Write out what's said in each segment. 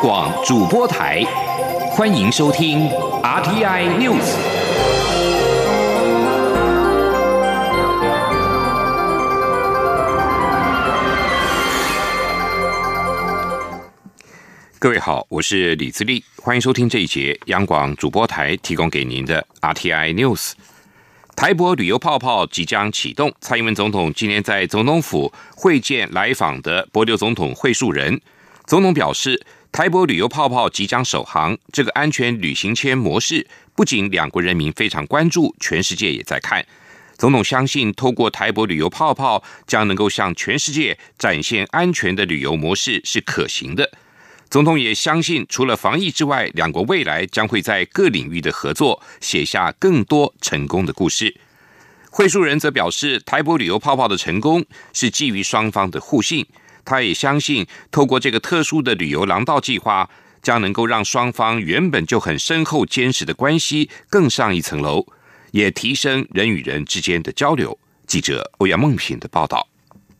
广主播台，欢迎收听 RTI News。各位好，我是李自立，欢迎收听这一节央广主播台提供给您的 RTI News。台博旅游泡泡即将启动，蔡英文总统今天在总统府会见来访的博流总统会树人，总统表示。台博旅游泡泡即将首航，这个安全旅行签模式不仅两国人民非常关注，全世界也在看。总统相信，透过台博旅游泡泡，将能够向全世界展现安全的旅游模式是可行的。总统也相信，除了防疫之外，两国未来将会在各领域的合作写下更多成功的故事。会述人则表示，台博旅游泡泡的成功是基于双方的互信。他也相信，透过这个特殊的旅游廊道计划，将能够让双方原本就很深厚坚实的关系更上一层楼，也提升人与人之间的交流。记者欧阳梦平的报道。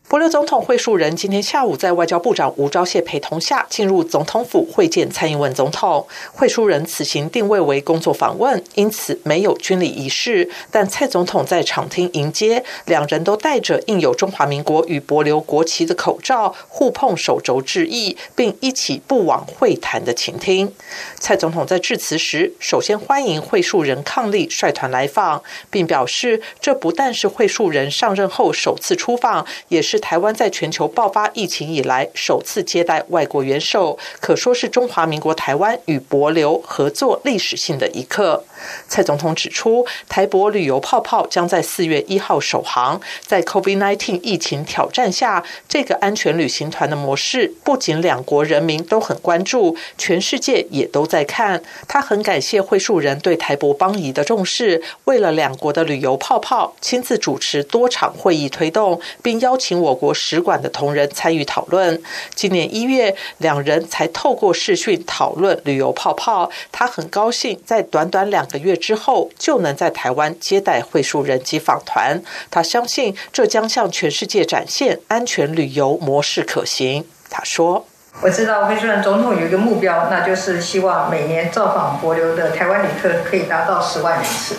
博留总统会述人今天下午在外交部长吴钊燮陪同下进入总统府会见蔡英文总统。会述人此行定位为工作访问，因此没有军礼仪式。但蔡总统在场厅迎接，两人都戴着印有中华民国与博留国旗的口罩，互碰手肘致意，并一起不往会谈的倾听。蔡总统在致辞时，首先欢迎会述人抗力率团来访，并表示这不但是会述人上任后首次出访，也是。台湾在全球爆发疫情以来首次接待外国元首，可说是中华民国台湾与博流合作历史性的一刻。蔡总统指出，台博旅游泡泡将在四月一号首航。在 COVID-19 疫情挑战下，这个安全旅行团的模式不仅两国人民都很关注，全世界也都在看。他很感谢会数人对台博邦谊的重视，为了两国的旅游泡泡，亲自主持多场会议推动，并邀请我国使馆的同仁参与讨论。今年一月，两人才透过视讯讨论旅游泡泡。他很高兴在短短两。个月之后就能在台湾接待会数人及访团，他相信这将向全世界展现安全旅游模式可行。他说：“我知道会述人总统有一个目标，那就是希望每年造访博流的台湾旅客可以达到十万人次。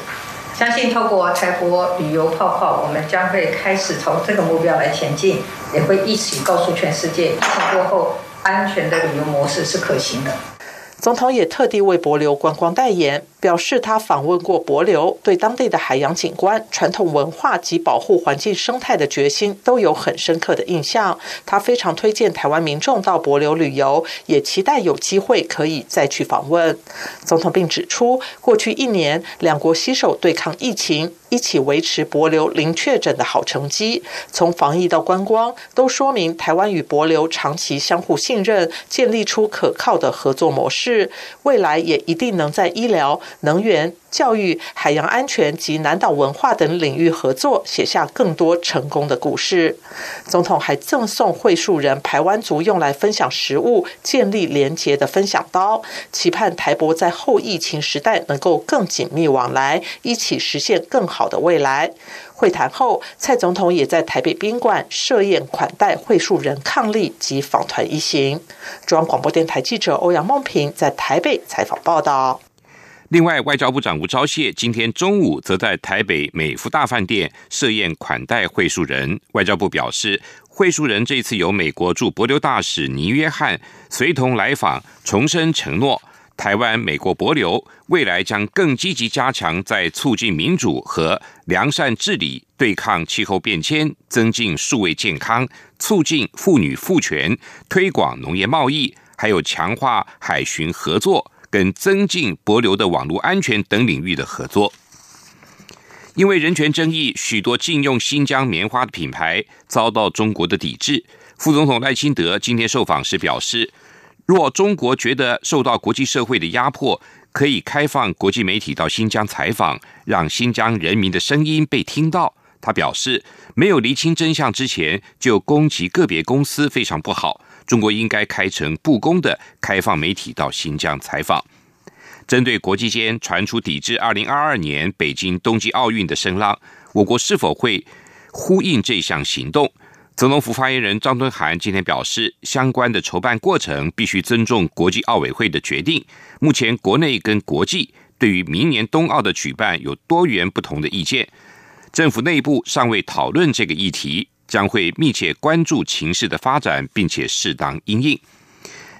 相信透过台博旅游泡泡，我们将会开始朝这个目标来前进，也会一起告诉全世界，疫情过后安全的旅游模式是可行的。”总统也特地为博流观光代言。表示他访问过博流，对当地的海洋景观、传统文化及保护环境生态的决心都有很深刻的印象。他非常推荐台湾民众到博流旅游，也期待有机会可以再去访问。总统并指出，过去一年两国携手对抗疫情，一起维持博流零确诊的好成绩。从防疫到观光，都说明台湾与博流长期相互信任，建立出可靠的合作模式。未来也一定能在医疗。能源、教育、海洋安全及南岛文化等领域合作，写下更多成功的故事。总统还赠送会述人台湾族用来分享食物、建立连结的分享刀，期盼台博在后疫情时代能够更紧密往来，一起实现更好的未来。会谈后，蔡总统也在台北宾馆设宴款待会述人抗力及访团一行。中央广播电台记者欧阳梦平在台北采访报道。另外，外交部长吴钊燮今天中午则在台北美孚大饭店设宴款待会述人。外交部表示，会述人这次由美国驻博留大使尼约翰随同来访，重申承诺，台湾美国博流未来将更积极加强在促进民主和良善治理、对抗气候变迁、增进数位健康、促进妇女赋权、推广农业贸易，还有强化海巡合作。跟增进博流的网络安全等领域的合作，因为人权争议，许多禁用新疆棉花的品牌遭到中国的抵制。副总统赖清德今天受访时表示，若中国觉得受到国际社会的压迫，可以开放国际媒体到新疆采访，让新疆人民的声音被听到。他表示，没有厘清真相之前就攻击个别公司非常不好。中国应该开诚布公的开放媒体到新疆采访。针对国际间传出抵制二零二二年北京冬季奥运的声浪，我国是否会呼应这项行动？总统府发言人张敦涵今天表示，相关的筹办过程必须尊重国际奥委会的决定。目前国内跟国际对于明年冬奥的举办有多元不同的意见，政府内部尚未讨论这个议题，将会密切关注情势的发展，并且适当应应。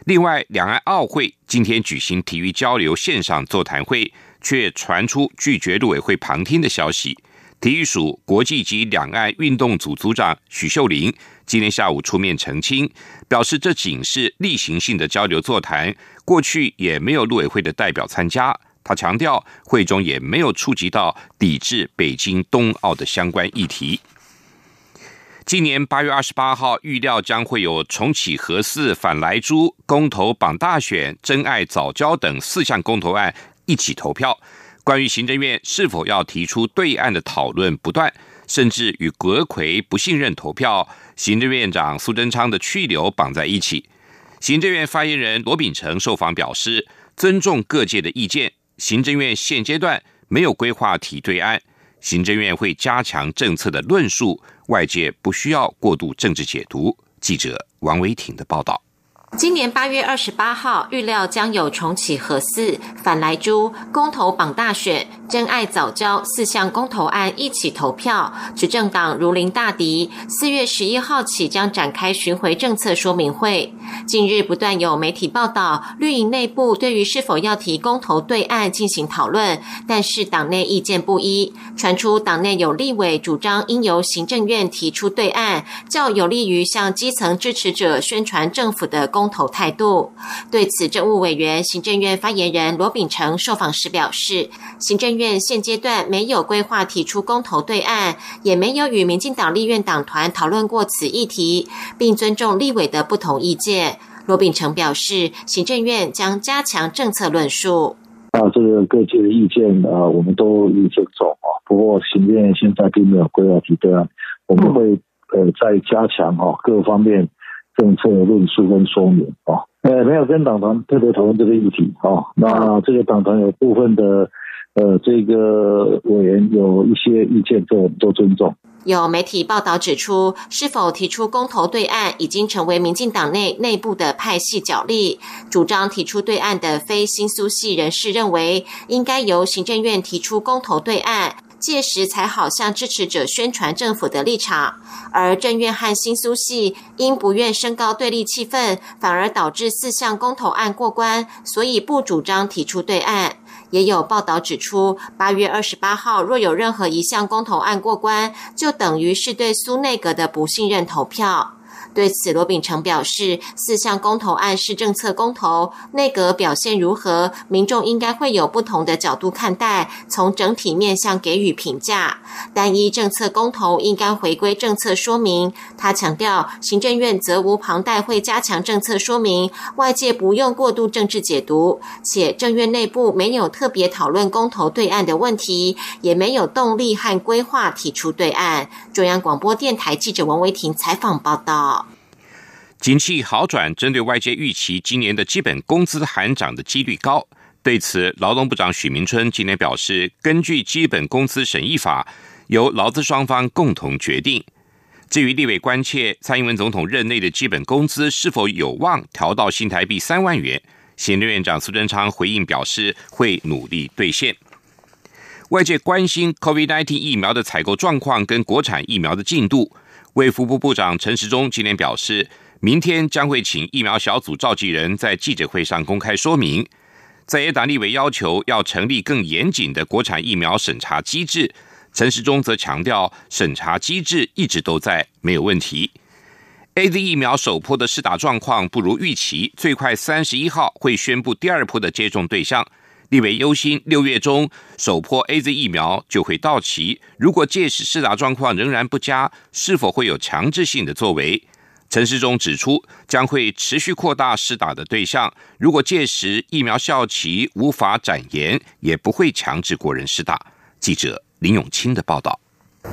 另外，两岸奥会今天举行体育交流线上座谈会，却传出拒绝陆委会旁听的消息。体育署国际及两岸运动组组长许秀玲今天下午出面澄清，表示这仅是例行性的交流座谈，过去也没有陆委会的代表参加。他强调，会中也没有触及到抵制北京冬奥的相关议题。今年八月二十八号，预料将会有重启核四、反莱猪、公投、绑大选、真爱早教等四项公投案一起投票。关于行政院是否要提出对案的讨论不断，甚至与国魁不信任投票、行政院长苏贞昌的去留绑在一起。行政院发言人罗秉成受访表示，尊重各界的意见。行政院现阶段没有规划提对案，行政院会加强政策的论述，外界不需要过度政治解读。记者王维挺的报道。今年八月二十八号，预料将有重启核四、反莱猪、公投榜大选、真爱早教四项公投案一起投票。执政党如临大敌，四月十一号起将展开巡回政策说明会。近日不断有媒体报道，绿营内部对于是否要提公投对案进行讨论，但是党内意见不一。传出党内有立委主张应由行政院提出对案，较有利于向基层支持者宣传政府的公。公投态度。对此，政务委员、行政院发言人罗秉成受访时表示，行政院现阶段没有规划提出公投对案，也没有与民进党立院党团讨论过此议题，并尊重立委的不同意见。罗秉成表示，行政院将加强政策论述。啊，这个各界的意见啊，我们都已尊重啊。不过，行政院现在并没有规划提对案，我们会呃再加强啊各方面。政策论述跟说明啊，呃，没有跟党团特别讨论这个议题啊。那这个党团有部分的呃，这个委员有一些意见，这我们都尊重。有媒体报道指出，是否提出公投对案，已经成为民进党内内部的派系角力。主张提出对案的非新苏系人士认为，应该由行政院提出公投对案。届时才好向支持者宣传政府的立场，而正院和新苏系因不愿升高对立气氛，反而导致四项公投案过关，所以不主张提出对案。也有报道指出，八月二十八号若有任何一项公投案过关，就等于是对苏内阁的不信任投票。对此，罗秉成表示，四项公投案是政策公投，内阁表现如何，民众应该会有不同的角度看待，从整体面向给予评价。单一政策公投应该回归政策说明。他强调，行政院责无旁贷，会加强政策说明，外界不用过度政治解读。且政院内部没有特别讨论公投对岸的问题，也没有动力和规划提出对岸。中央广播电台记者王维婷采访报道。景气好转，针对外界预期，今年的基本工资含涨的几率高。对此，劳动部长许明春今天表示，根据基本工资审议法，由劳资双方共同决定。至于立委关切蔡英文总统任内的基本工资是否有望调到新台币三万元，行政院长苏贞昌回应表示，会努力兑现。外界关心 COVID-19 疫苗的采购状况跟国产疫苗的进度，卫福部部长陈时中今天表示。明天将会请疫苗小组召集人在记者会上公开说明。在野党立委要求要成立更严谨的国产疫苗审查机制，陈时中则强调审查机制一直都在，没有问题。A Z 疫苗首波的试打状况不如预期，最快三十一号会宣布第二波的接种对象。立委忧心六月中首波 A Z 疫苗就会到期，如果届时试打状况仍然不佳，是否会有强制性的作为？陈世忠指出，将会持续扩大施打的对象。如果届时疫苗效期无法展延，也不会强制国人施打。记者林永清的报道。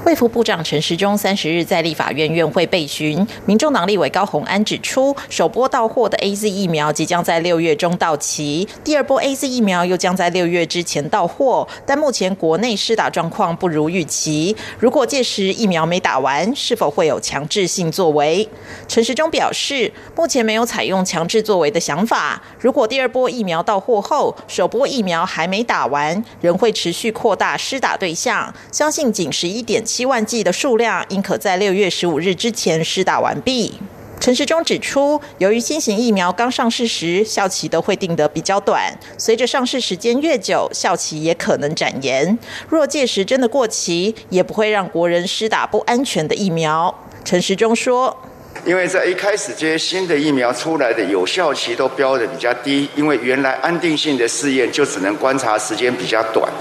卫福部长陈时中三十日在立法院院会备询，民众党立委高鸿安指出，首波到货的 A Z 疫苗即将在六月中到期，第二波 A Z 疫苗又将在六月之前到货，但目前国内施打状况不如预期。如果届时疫苗没打完，是否会有强制性作为？陈时中表示，目前没有采用强制作为的想法。如果第二波疫苗到货后，首波疫苗还没打完，仍会持续扩大施打对象，相信仅十一点七。万剂的数量应可在六月十五日之前施打完毕。陈时中指出，由于新型疫苗刚上市时效期都会定得比较短，随着上市时间越久，效期也可能展延。若届时真的过期，也不会让国人施打不安全的疫苗。陈时中说。因为在一开始这些新的疫苗出来的有效期都标的比较低，因为原来安定性的试验就只能观察时间比较短。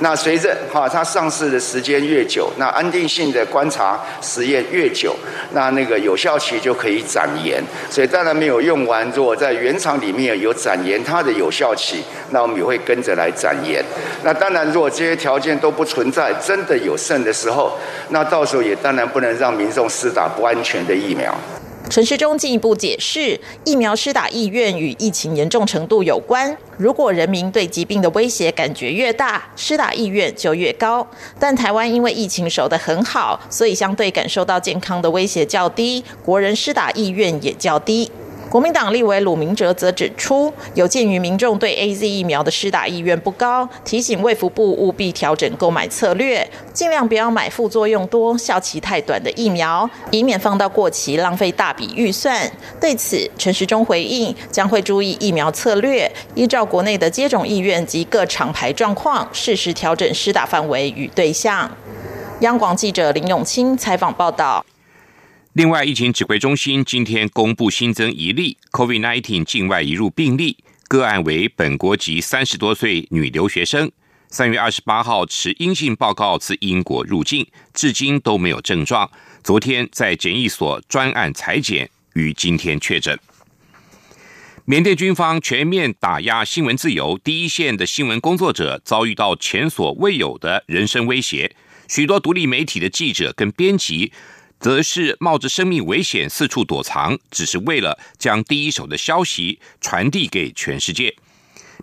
那随着哈它上市的时间越久，那安定性的观察实验越久，那那个有效期就可以展延。所以当然没有用完，如果在原厂里面有展延它的有效期，那我们也会跟着来展延。那当然如果这些条件都不存在，真的有剩的时候，那到时候也当然不能让民众施打不安全的疫苗。陈时中进一步解释，疫苗施打意愿与疫情严重程度有关。如果人民对疾病的威胁感觉越大，施打意愿就越高。但台湾因为疫情守得很好，所以相对感受到健康的威胁较低，国人施打意愿也较低。国民党立委鲁明哲则指出，有鉴于民众对 A Z 疫苗的施打意愿不高，提醒卫福部务必调整购买策略，尽量不要买副作用多、效期太短的疫苗，以免放到过期浪费大笔预算。对此，陈时中回应，将会注意疫苗策略，依照国内的接种意愿及各厂牌状况，适时调整施打范围与对象。央广记者林永清采访报道。另外，疫情指挥中心今天公布新增一例 COVID-19 境外移入病例，个案为本国籍三十多岁女留学生，三月二十八号持阴性报告自英国入境，至今都没有症状。昨天在检疫所专案裁剪，于今天确诊。缅甸军方全面打压新闻自由，第一线的新闻工作者遭遇到前所未有的人身威胁，许多独立媒体的记者跟编辑。则是冒着生命危险四处躲藏，只是为了将第一手的消息传递给全世界。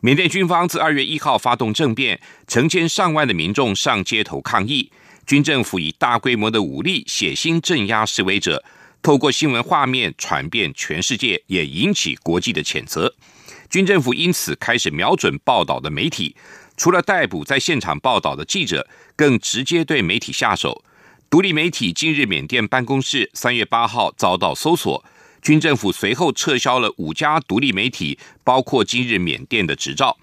缅甸军方自二月一号发动政变，成千上万的民众上街头抗议，军政府以大规模的武力血腥镇压示威者，透过新闻画面传遍全世界，也引起国际的谴责。军政府因此开始瞄准报道的媒体，除了逮捕在现场报道的记者，更直接对媒体下手。独立媒体今日缅甸办公室三月八号遭到搜索，军政府随后撤销了五家独立媒体，包括今日缅甸的执照。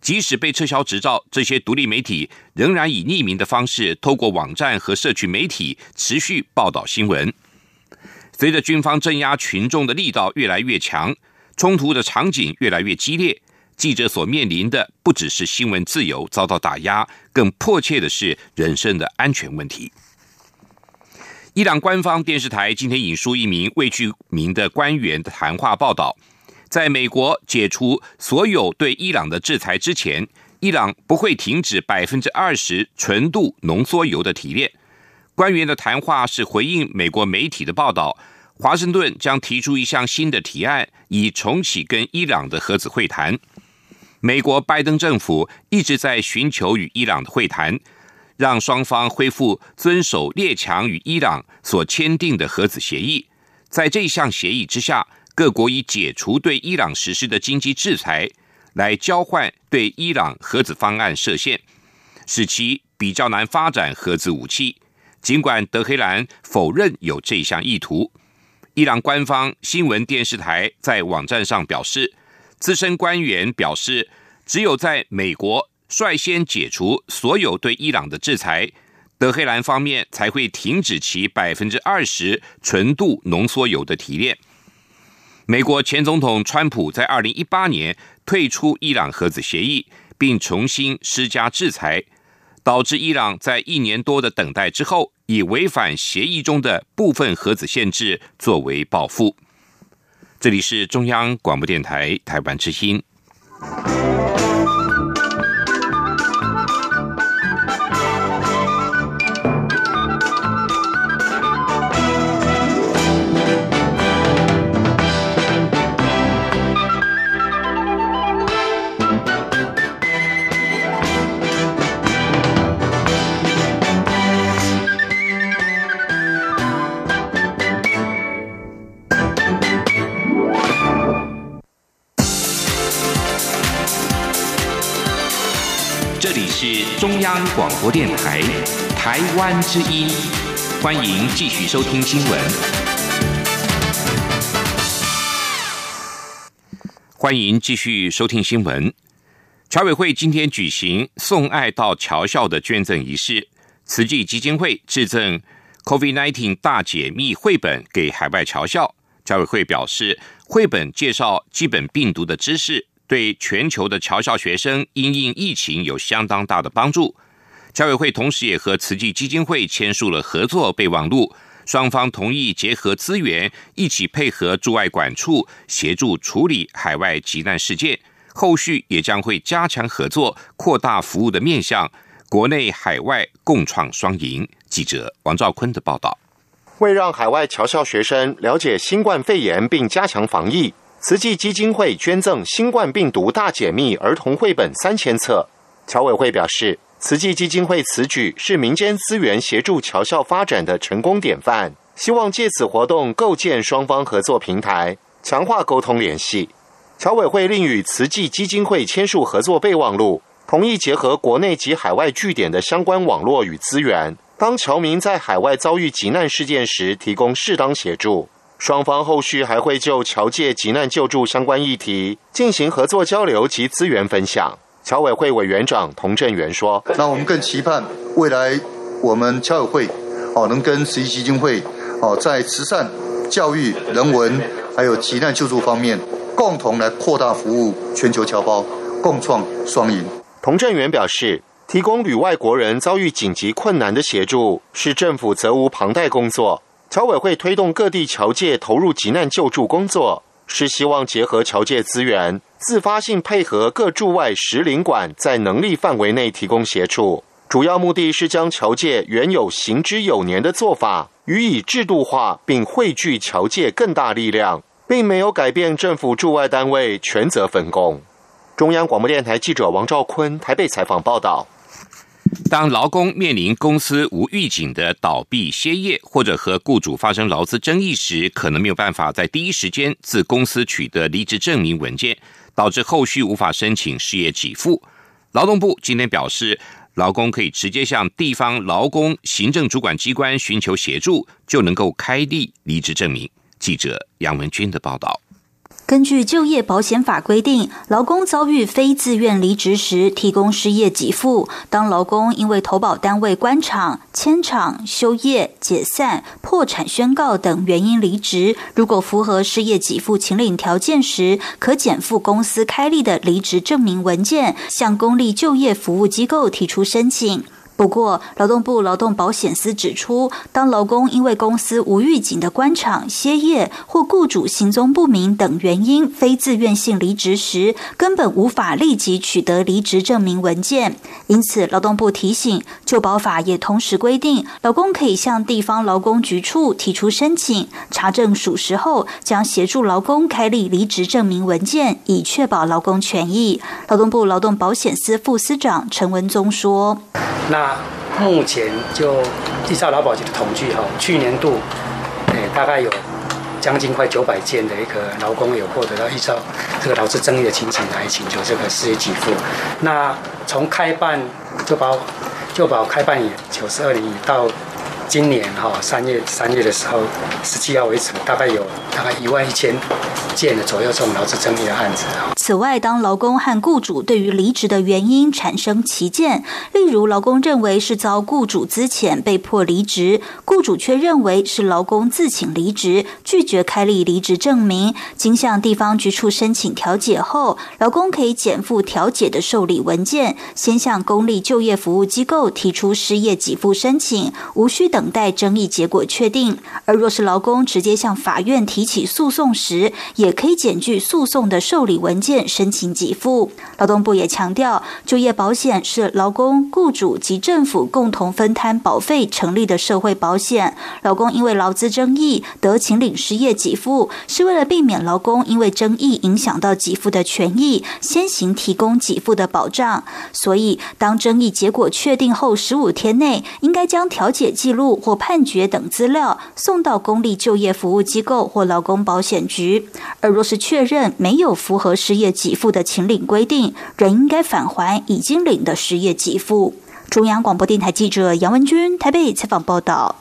即使被撤销执照，这些独立媒体仍然以匿名的方式，透过网站和社区媒体持续报道新闻。随着军方镇压群众的力道越来越强，冲突的场景越来越激烈，记者所面临的不只是新闻自由遭到打压，更迫切的是人身的安全问题。伊朗官方电视台今天引述一名未具名的官员的谈话报道，在美国解除所有对伊朗的制裁之前，伊朗不会停止百分之二十纯度浓缩铀的提炼。官员的谈话是回应美国媒体的报道，华盛顿将提出一项新的提案，以重启跟伊朗的核子会谈。美国拜登政府一直在寻求与伊朗的会谈。让双方恢复遵守列强与伊朗所签订的核子协议，在这项协议之下，各国以解除对伊朗实施的经济制裁来交换对伊朗核子方案设限，使其比较难发展核子武器。尽管德黑兰否认有这项意图，伊朗官方新闻电视台在网站上表示，资深官员表示，只有在美国。率先解除所有对伊朗的制裁，德黑兰方面才会停止其百分之二十纯度浓缩铀的提炼。美国前总统川普在二零一八年退出伊朗核子协议，并重新施加制裁，导致伊朗在一年多的等待之后，以违反协议中的部分核子限制作为报复。这里是中央广播电台台湾之音。是中央广播电台台湾之音，欢迎继续收听新闻。欢迎继续收听新闻。侨委会今天举行送爱到侨校的捐赠仪式，慈济基金会致赠 COVID-19 大解密绘本给海外侨校。侨委会表示，绘本介绍基本病毒的知识。对全球的侨校学生因应疫情有相当大的帮助。侨委会同时也和慈济基金会签署了合作备忘录，双方同意结合资源，一起配合驻外管处协助处理海外急难事件。后续也将会加强合作，扩大服务的面向，国内海外共创双赢。记者王兆坤的报道。为让海外侨校学生了解新冠肺炎并加强防疫。慈济基金会捐赠《新冠病毒大解密》儿童绘本三千册。侨委会表示，慈济基金会此举是民间资源协助侨校发展的成功典范，希望借此活动构建双方合作平台，强化沟通联系。侨委会另与慈济基金会签署合作备忘录，同意结合国内及海外据点的相关网络与资源，当侨民在海外遭遇急难事件时，提供适当协助。双方后续还会就侨界急难救助相关议题进行合作交流及资源分享。侨委会委员长童振源说：“那我们更期盼未来我们侨委会哦能跟慈济基金会哦在慈善、教育、人文还有急难救助方面共同来扩大服务全球侨胞，共创双赢。”童振源表示，提供旅外国人遭遇紧急困难的协助是政府责无旁贷工作。侨委会推动各地侨界投入急难救助工作，是希望结合侨界资源，自发性配合各驻外使领馆，在能力范围内提供协助。主要目的是将侨界原有行之有年的做法予以制度化，并汇聚侨界更大力量，并没有改变政府驻外单位权责分工。中央广播电台记者王兆坤台北采访报道。当劳工面临公司无预警的倒闭、歇业，或者和雇主发生劳资争议时，可能没有办法在第一时间自公司取得离职证明文件，导致后续无法申请失业给付。劳动部今天表示，劳工可以直接向地方劳工行政主管机关寻求协助，就能够开立离职证明。记者杨文军的报道。根据就业保险法规定，劳工遭遇非自愿离职时，提供失业给付。当劳工因为投保单位关厂、迁厂、休业、解散、破产宣告等原因离职，如果符合失业给付请领条件时，可减负公司开立的离职证明文件，向公立就业服务机构提出申请。不过，劳动部劳动保险司指出，当劳工因为公司无预警的关厂、歇业或雇主行踪不明等原因非自愿性离职时，根本无法立即取得离职证明文件。因此，劳动部提醒，旧保法也同时规定，劳工可以向地方劳工局处提出申请，查证属实后，将协助劳工开立离职证明文件，以确保劳工权益。劳动部劳动保险司副司长陈文宗说：“那。”目前就依照劳保局的统计哈，去年度，诶大概有将近快九百件的一个劳工有获得到依照这个劳资争议的情形来请求这个失业给付。那从开办就保就保开办也九十二年到今年哈三月三月的时候十七号为止，大概有大概一万一千。件的左右这种劳资争议的案子。此外，当劳工和雇主对于离职的原因产生歧见，例如劳工认为是遭雇主资遣被迫离职，雇主却认为是劳工自请离职，拒绝开立离职证明，经向地方局处申请调解后，劳工可以减负调解的受理文件，先向公立就业服务机构提出失业给付申请，无需等待争议结果确定。而若是劳工直接向法院提起诉讼时，也可以检具诉讼的受理文件申请给付。劳动部也强调，就业保险是劳工、雇主及政府共同分摊保费成立的社会保险。劳工因为劳资争议得请领失业给付，是为了避免劳工因为争议影响到给付的权益，先行提供给付的保障。所以，当争议结果确定后十五天内，应该将调解记录或判决等资料送到公立就业服务机构或劳工保险局。而若是确认没有符合失业业给付的请领规定，仍应该返还已经领的失业给付。中央广播电台记者杨文君台北采访报道。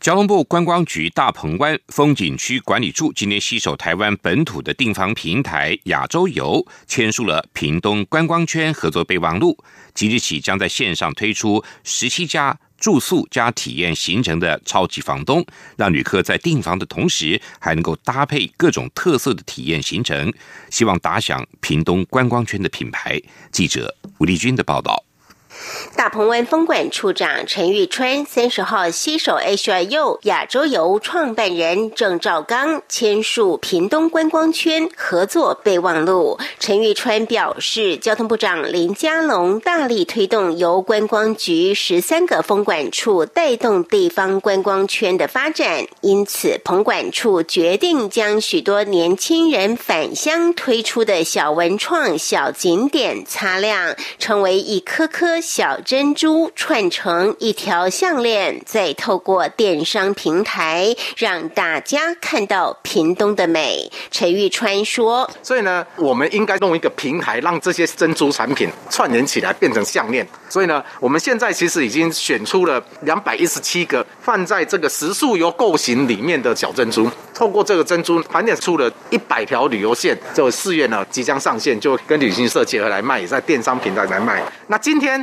交通部观光局大鹏湾风景区管理处今天携手台湾本土的订房平台亚洲游，签署了屏东观光圈合作备忘录。即日起将在线上推出十七家住宿加体验行程的超级房东，让旅客在订房的同时，还能够搭配各种特色的体验行程，希望打响屏东观光圈的品牌。记者吴丽君的报道。大鹏湾风管处长陈玉川三十号携手 Asia 亚洲游创办人郑兆刚签署屏东观光圈合作备忘录。陈玉川表示，交通部长林佳龙大力推动由观光局十三个风管处带动地方观光圈的发展，因此棚管处决定将许多年轻人返乡推出的小文创、小景点擦亮，成为一颗颗。小珍珠串成一条项链，再透过电商平台让大家看到屏东的美。陈玉川说：“所以呢，我们应该弄一个平台，让这些珍珠产品串联起来变成项链。所以呢，我们现在其实已经选出了两百一十七个放在这个食宿游构型里面的小珍珠，透过这个珍珠盘点出了一百条旅游线。就四月呢即将上线，就跟旅行社结合来卖，也在电商平台来卖。那今天。”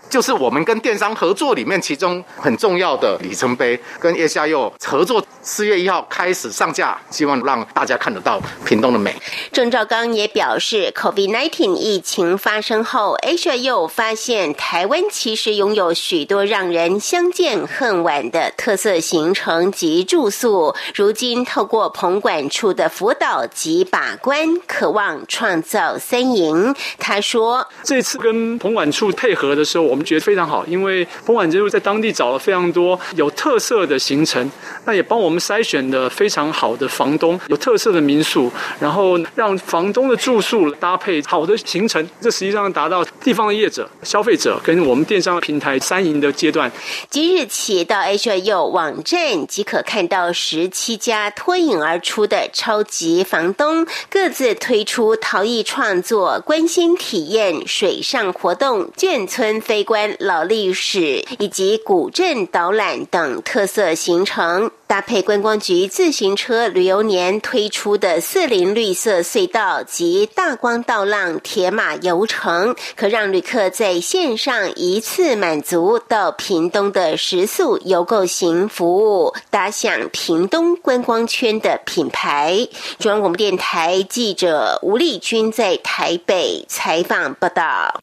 就是我们跟电商合作里面其中很重要的里程碑，跟叶夏佑合作，四月一号开始上架，希望让大家看得到屏东的美。郑兆刚也表示，COVID-19 疫情发生后，Asia 又发现台湾其实拥有许多让人相见恨晚的特色行程及住宿。如今透过棚管处的辅导及把关，渴望创造三赢。他说：“这次跟棚管处配合的时候，我们。”觉得非常好，因为丰晚之路在当地找了非常多有特色的行程，那也帮我们筛选的非常好的房东，有特色的民宿，然后让房东的住宿搭配好的行程，这实际上达到地方的业者、消费者跟我们电商平台三赢的阶段。即日起到 H U 网站即可看到十七家脱颖而出的超级房东，各自推出陶艺创作、关心体验、水上活动、眷村飞。观老历史以及古镇导览等特色行程，搭配观光局自行车旅游年推出的四林绿色隧道及大光道浪铁马游程，可让旅客在线上一次满足到屏东的食宿游购行服务，打响屏东观光圈的品牌。中央广播电台记者吴丽君在台北采访报道。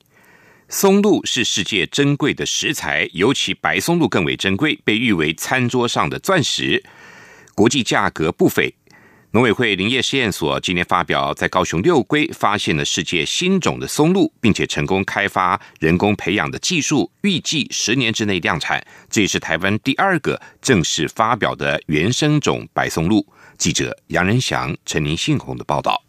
松露是世界珍贵的食材，尤其白松露更为珍贵，被誉为餐桌上的钻石，国际价格不菲。农委会林业试验所今天发表，在高雄六龟发现了世界新种的松露，并且成功开发人工培养的技术，预计十年之内量产。这也是台湾第二个正式发表的原生种白松露。记者杨仁祥、陈林信宏的报道。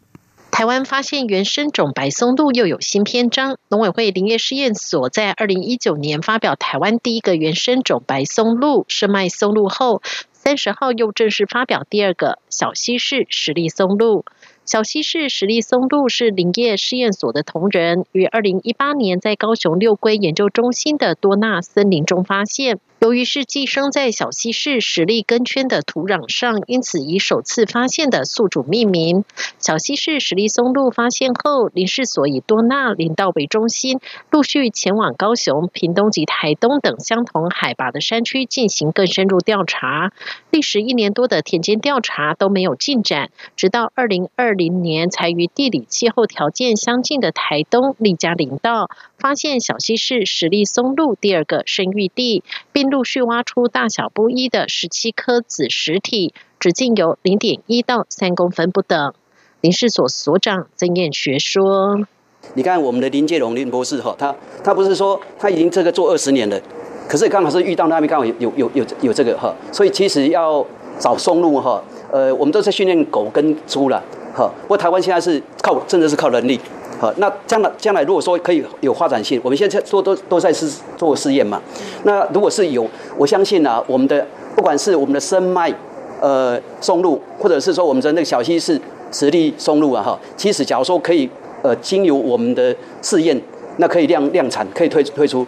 台湾发现原生种白松露又有新篇章。农委会林业试验所在二零一九年发表台湾第一个原生种白松露生脉松露后，三十号又正式发表第二个小溪式实力松露。小溪市实力松露是林业试验所的同仁于二零一八年在高雄六龟研究中心的多纳森林中发现。由于是寄生在小溪市实力根圈的土壤上，因此以首次发现的宿主命名。小溪市实力松露发现后，林氏所以多纳林道为中心，陆续前往高雄、屏东及台东等相同海拔的山区进行更深入调查。历时一年多的田间调查都没有进展，直到二零二零年才于地理气候条件相近的台东立家林道发现小溪市实力松露第二个生育地，并。陆续挖出大小不一的十七颗子实体，直径有零点一到三公分不等。林试所所长曾彦学说：“你看我们的林介荣林博士哈，他他不是说他已经这个做二十年了，可是刚好是遇到那边刚好有有有有有这个哈，所以其实要找松露哈，呃，我们都是训练狗跟猪了哈。不过台湾现在是靠真的是靠人力。”好，那将来将来如果说可以有发展性，我们现在做都都在试做试验嘛。那如果是有，我相信啊，我们的不管是我们的生脉呃松露，或者是说我们的那个小溪是实力松露啊哈，其实假如说可以呃经由我们的试验，那可以量量产，可以推推出。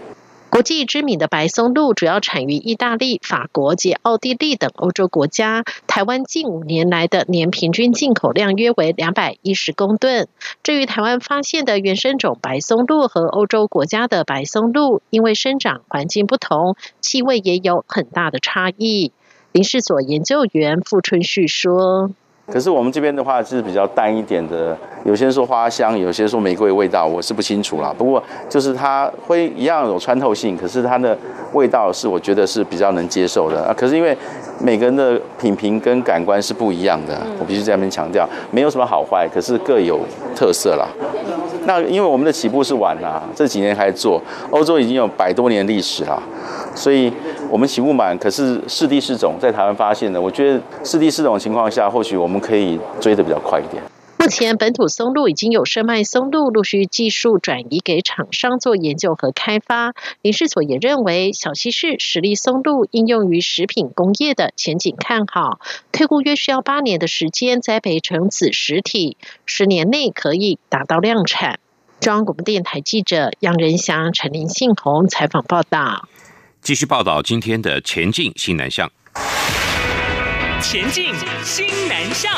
国际知名的白松露主要产于意大利、法国及奥地利等欧洲国家。台湾近五年来的年平均进口量约为两百一十公吨。至于台湾发现的原生种白松露和欧洲国家的白松露，因为生长环境不同，气味也有很大的差异。林氏所研究员傅春旭说。可是我们这边的话是比较淡一点的，有些人说花香，有些人说玫瑰味道，我是不清楚啦。不过就是它会一样有穿透性，可是它的味道是我觉得是比较能接受的啊。可是因为每个人的品评跟感官是不一样的，我必须在那边强调，没有什么好坏，可是各有特色啦。那因为我们的起步是晚啦，这几年开始做，欧洲已经有百多年历史啦，所以。我们起步晚，可是是地四种在台湾发现的，我觉得是地四种情况下，或许我们可以追得比较快一点。目前本土松露已经有生脉松露陆续技术转移给厂商做研究和开发。林世所也认为，小溪市实力松露应用于食品工业的前景看好，退估约需要八年的时间栽培成子实体，十年内可以达到量产。中央广播电台记者杨仁祥、陈林信宏采访报道。继续报道今天的前进新南向。前进新南向。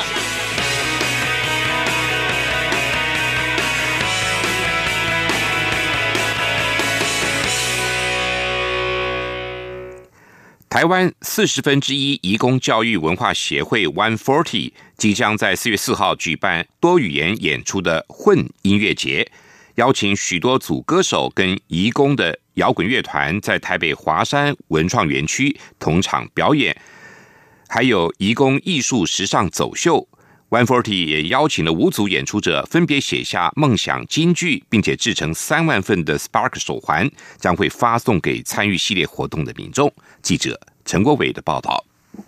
台湾四十分之一移工教育文化协会 One Forty 即将在四月四号举办多语言演出的混音乐节。邀请许多组歌手跟移工的摇滚乐团在台北华山文创园区同场表演，还有移工艺术时尚走秀。One Forty 也邀请了五组演出者，分别写下梦想金句，并且制成三万份的 Spark 手环，将会发送给参与系列活动的民众。记者陈国伟的报道。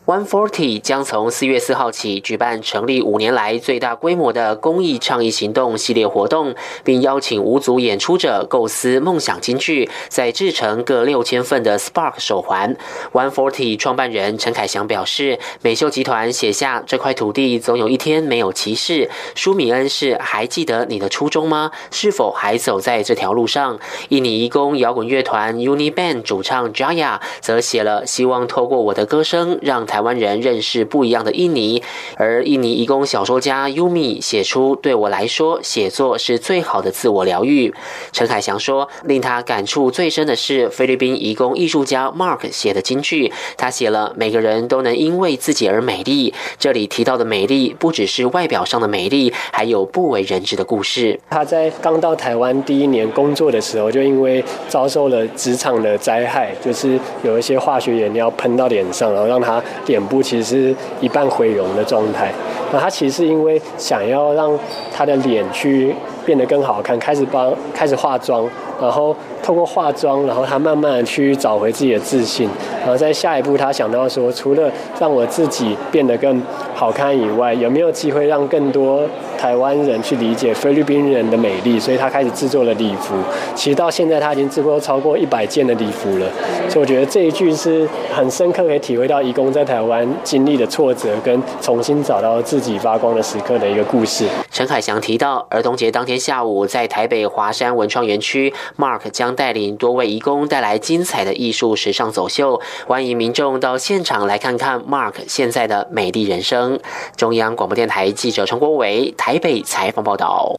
One Forty 将从四月四号起举办成立五年来最大规模的公益倡议行动系列活动，并邀请五组演出者构思梦想京剧，再制成各六千份的 Spark 手环。One Forty 创办人陈凯祥表示，美秀集团写下这块土地总有一天没有歧视。舒米恩是还记得你的初衷吗？是否还走在这条路上？印尼移工摇滚乐团 Uni Band 主唱 Jaya 则写了希望透过我的歌声让。让台湾人认识不一样的印尼，而印尼移工小说家 Yumi 写出：“对我来说，写作是最好的自我疗愈。”陈凯祥说：“令他感触最深的是菲律宾移工艺术家 Mark 写的金句。他写了：‘每个人都能因为自己而美丽。’这里提到的美丽，不只是外表上的美丽，还有不为人知的故事。他在刚到台湾第一年工作的时候，就因为遭受了职场的灾害，就是有一些化学原料喷到脸上，然后让他。脸部其实是一半毁容的状态，那他其实是因为想要让他的脸去变得更好看，开始帮开始化妆，然后。透过化妆，然后他慢慢去找回自己的自信，然后在下一步，他想到说，除了让我自己变得更好看以外，有没有机会让更多台湾人去理解菲律宾人的美丽？所以他开始制作了礼服。其实到现在，他已经制作超过一百件的礼服了。所以我觉得这一句是很深刻，可以体会到义工在台湾经历的挫折，跟重新找到自己发光的时刻的一个故事。陈凯祥提到，儿童节当天下午，在台北华山文创园区，Mark 将带领多位义工带来精彩的艺术时尚走秀，欢迎民众到现场来看看 Mark 现在的美丽人生。中央广播电台记者陈国伟台北采访报道。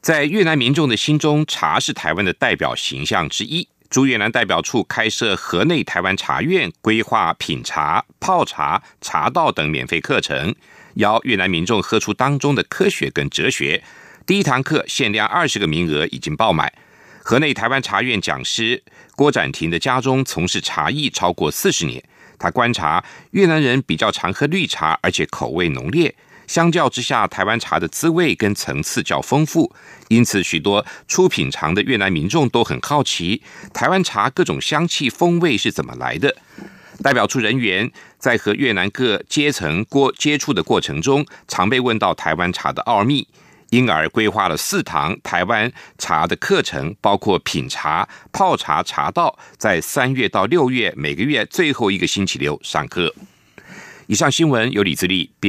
在越南民众的心中，茶是台湾的代表形象之一。驻越南代表处开设河内台湾茶院，规划品茶、泡茶、茶道等免费课程，邀越南民众喝出当中的科学跟哲学。第一堂课限量二十个名额，已经爆满。河内台湾茶院讲师郭展廷的家中从事茶艺超过四十年，他观察越南人比较常喝绿茶，而且口味浓烈。相较之下，台湾茶的滋味跟层次较丰富，因此许多初品尝的越南民众都很好奇台湾茶各种香气风味是怎么来的。代表处人员在和越南各阶层过接触的过程中，常被问到台湾茶的奥秘。因而规划了四堂台湾茶的课程，包括品茶、泡茶、茶道，在三月到六月每个月最后一个星期六上课。以上新闻由李自立编。